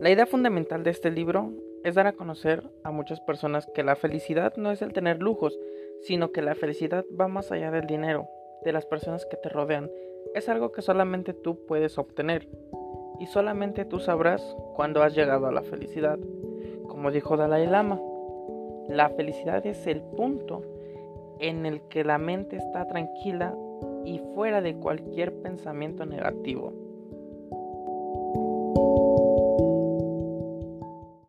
La idea fundamental de este libro es dar a conocer a muchas personas que la felicidad no es el tener lujos, sino que la felicidad va más allá del dinero, de las personas que te rodean. Es algo que solamente tú puedes obtener y solamente tú sabrás cuándo has llegado a la felicidad. Como dijo Dalai Lama, la felicidad es el punto en el que la mente está tranquila y fuera de cualquier pensamiento negativo.